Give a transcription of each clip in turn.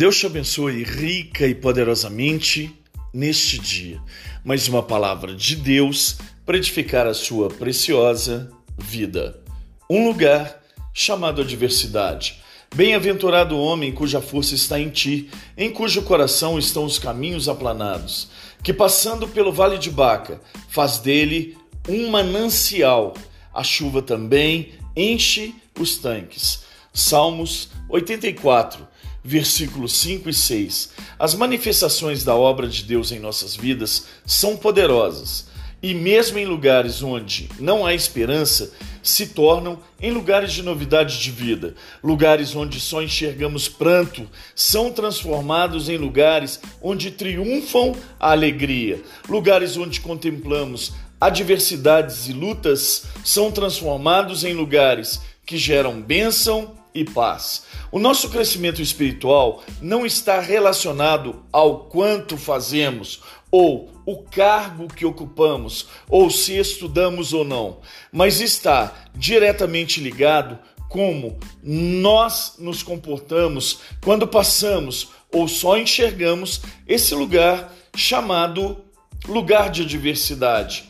Deus te abençoe rica e poderosamente neste dia. Mais uma palavra de Deus para edificar a sua preciosa vida. Um lugar chamado adversidade. Bem-aventurado o homem cuja força está em ti, em cujo coração estão os caminhos aplanados, que passando pelo vale de Baca, faz dele um manancial. A chuva também enche os tanques. Salmos 84 versículos 5 e 6. As manifestações da obra de Deus em nossas vidas são poderosas e, mesmo em lugares onde não há esperança, se tornam em lugares de novidade de vida. Lugares onde só enxergamos pranto são transformados em lugares onde triunfam a alegria. Lugares onde contemplamos adversidades e lutas são transformados em lugares que geram bênção e paz. O nosso crescimento espiritual não está relacionado ao quanto fazemos ou o cargo que ocupamos ou se estudamos ou não, mas está diretamente ligado como nós nos comportamos quando passamos ou só enxergamos esse lugar chamado lugar de adversidade.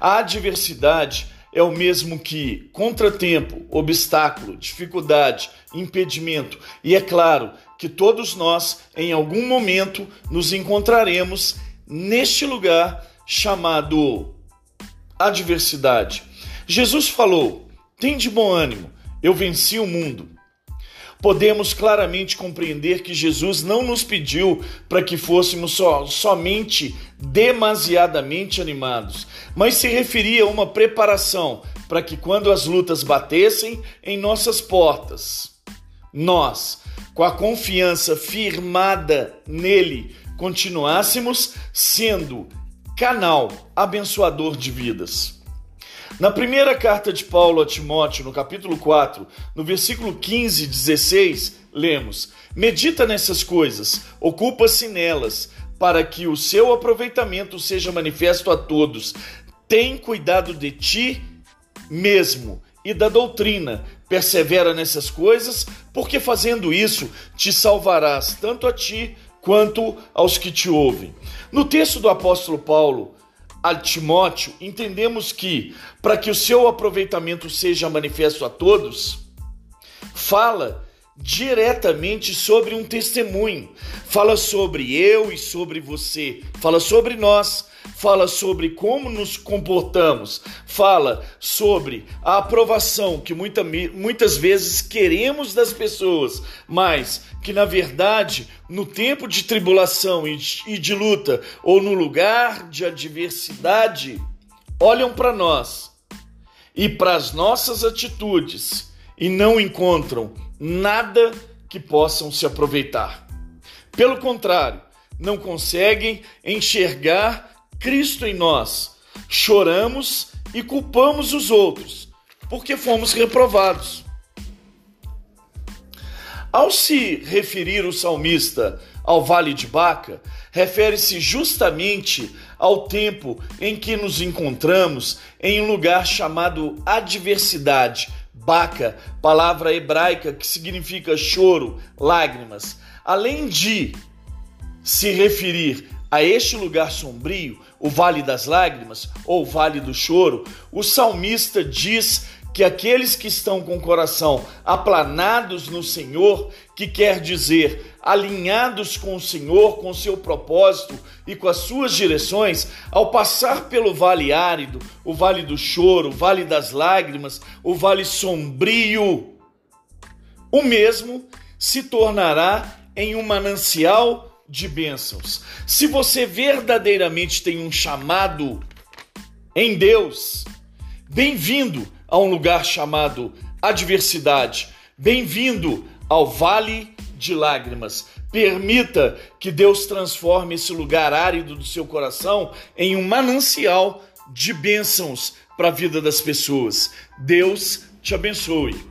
A adversidade é o mesmo que contratempo, obstáculo, dificuldade, impedimento. E é claro que todos nós, em algum momento, nos encontraremos neste lugar chamado adversidade. Jesus falou: tem de bom ânimo, eu venci o mundo podemos claramente compreender que Jesus não nos pediu para que fôssemos so, somente demasiadamente animados, mas se referia a uma preparação para que quando as lutas batessem em nossas portas, nós, com a confiança firmada nele, continuássemos sendo canal abençoador de vidas. Na primeira carta de Paulo a Timóteo, no capítulo 4, no versículo 15 e 16, lemos: Medita nessas coisas, ocupa-se nelas, para que o seu aproveitamento seja manifesto a todos. Tem cuidado de ti mesmo e da doutrina. Persevera nessas coisas, porque fazendo isso te salvarás tanto a ti quanto aos que te ouvem. No texto do apóstolo Paulo, a Timóteo, entendemos que, para que o seu aproveitamento seja manifesto a todos, fala diretamente sobre um testemunho. Fala sobre eu e sobre você. Fala sobre nós. Fala sobre como nos comportamos. Fala sobre a aprovação que muita, muitas vezes queremos das pessoas, mas que na verdade, no tempo de tribulação e de luta, ou no lugar de adversidade, olham para nós e para as nossas atitudes e não encontram nada que possam se aproveitar. Pelo contrário, não conseguem enxergar Cristo em nós. Choramos e culpamos os outros porque fomos reprovados. Ao se referir o salmista ao vale de Baca, refere-se justamente ao tempo em que nos encontramos em um lugar chamado adversidade. Baca, palavra hebraica que significa choro, lágrimas. Além de se referir a este lugar sombrio, o Vale das Lágrimas ou Vale do Choro, o salmista diz que aqueles que estão com o coração aplanados no Senhor, que quer dizer alinhados com o Senhor, com o seu propósito e com as suas direções, ao passar pelo vale árido, o vale do choro, o vale das lágrimas, o vale sombrio, o mesmo se tornará em um manancial de bênçãos. Se você verdadeiramente tem um chamado em Deus, bem-vindo a um lugar chamado adversidade. Bem-vindo ao Vale de Lágrimas. Permita que Deus transforme esse lugar árido do seu coração em um manancial de bênçãos para a vida das pessoas. Deus te abençoe.